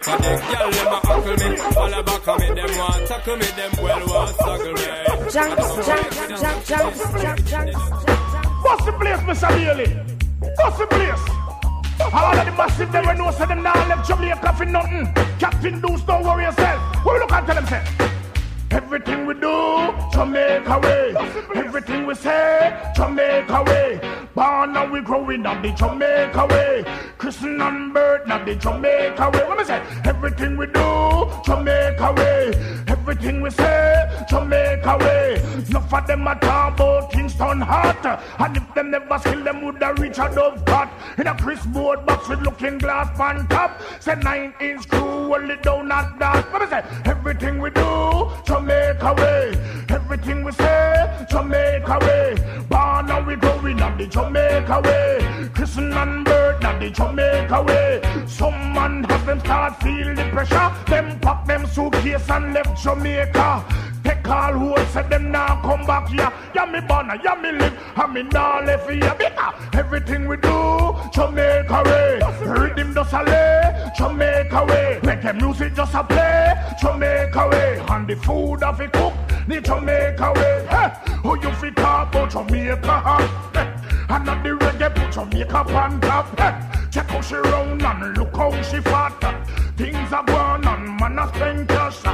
But the girl them a uncle me follow back on me them want tackle me them well want struggle me. What's the place, Mr. Daly? What's the place? All of the massive them we know say them now left Jamaica for nothing. Captain Deuce, don't worry yourself. We look and tell them say? Everything we do, Jamaica way. Everything we say, Jamaica way. Born and we growing up the Jamaica way. Christian and birth, not the Jamaica way. What me say? Everything we do, Jamaica way. Everything we say, Jamaica way. Enough of them a talk about Kingston hot. And if them never skill, them woulda reach a dove. In a Chris board box with looking glass on top. Say nine inch screw, hold it down at that. What me say? Everything we do, Jamaica way. Everything we say, Jamaica way. Born and we growing up the Jamaica way. Christian and birth, not the Jamaica way. Some man have them start feel the pressure. Them pack them suitcase and left Jamaica. Take all who said them now come back here. Yeah, me born, yeah, me live, and me now left here. Because everything we do, Jamaica way. Rhythm just a lay, Jamaica way. Make the music just a play, Jamaica way. And the food of it cook, the Jamaica way. Hey, who you fit talk about Jamaica? Hey, and not the reggae put Jamaica on top. Hey, check how she round and look how she fat. Things are going on, man, I spend cash.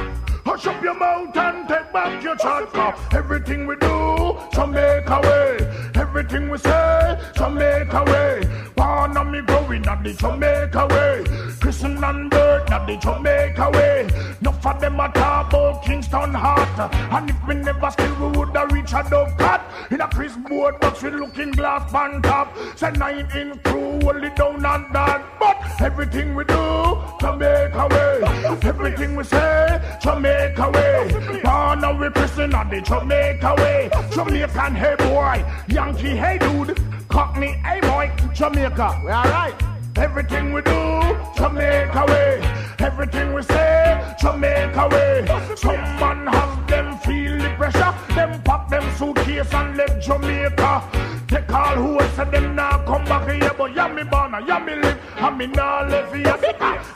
Hush up your mouth and take back your chat. Everything we do, Jamaica way. Everything we say, Jamaica way. Born on me growing up the Jamaica way. Christian and birth, not the Jamaica way. Enough of them a talk Kingston heart. And if we never still, we woulda reach a Dovecot. In a Chris board box with looking glass on top. Say nine in crew, hold it down and that. But everything we do, Jamaica way. Everything we say, Jamaica way. Born and we Christian on the Jamaica way. Jamaican hey boy, Yankee hey dude, Cockney hey boy, Jamaica. We alright. Everything we do, Jamaica way. Everything we say, Jamaica way. Some man have them feel the pressure. Them pop them suitcase and left Jamaica. Take all who said them now come back here, but yeah me born, yeah me live, and me now live here.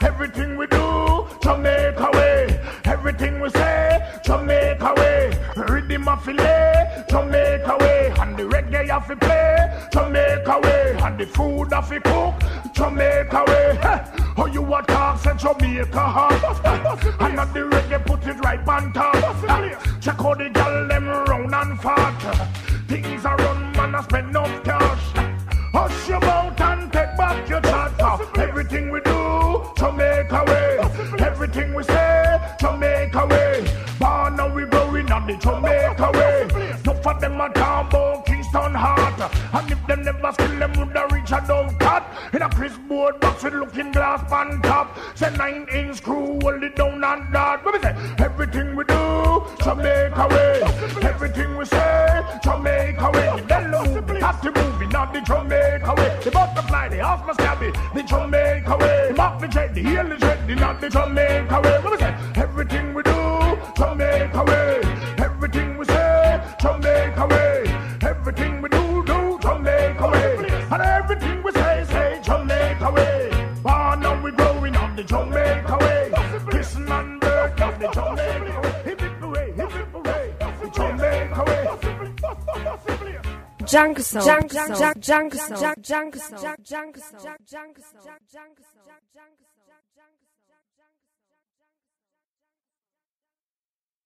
Everything we do, Jamaica way. Everything we say, Jamaica way. Rhythm of filet, Jamaica way. And the reggae of play, Jamaica way. And the food of cook, Jamaica way. How you a talk, say Jamaica hot. And not the reggae put it right on top. Check out the gal them round and fat. Things are run, man, I spend no cash. Hush your mouth and take back your chat. Everything we do, Jamaica way. Everything we say, the Jamaica way. No for them a about Kingston heart. And if them never skill, them woulda reach a Dovecot. In a Chris board box with looking glass on top. Say nine inch screw, hold it down and that. What we say? Everything we do, Jamaica way. Everything we say, Jamaica way. The movie, have to move it, not the Jamaica way. The butterfly, the house must it, the Jamaica way. The mock the jet, the heel the jet, the not the Jamaica way. What we say? Everything we do, Jamaica way someday come away. Everything we do, do someday come away. And everything we say, say Jamaica way. Born now we growing up the Jamaica way. Christian and birth of the Jamaica way. Hip it away, hip it away, the Jamaica way. Junk song, junk song, junk song, junk song, junk song, junk song, junk song, junk song.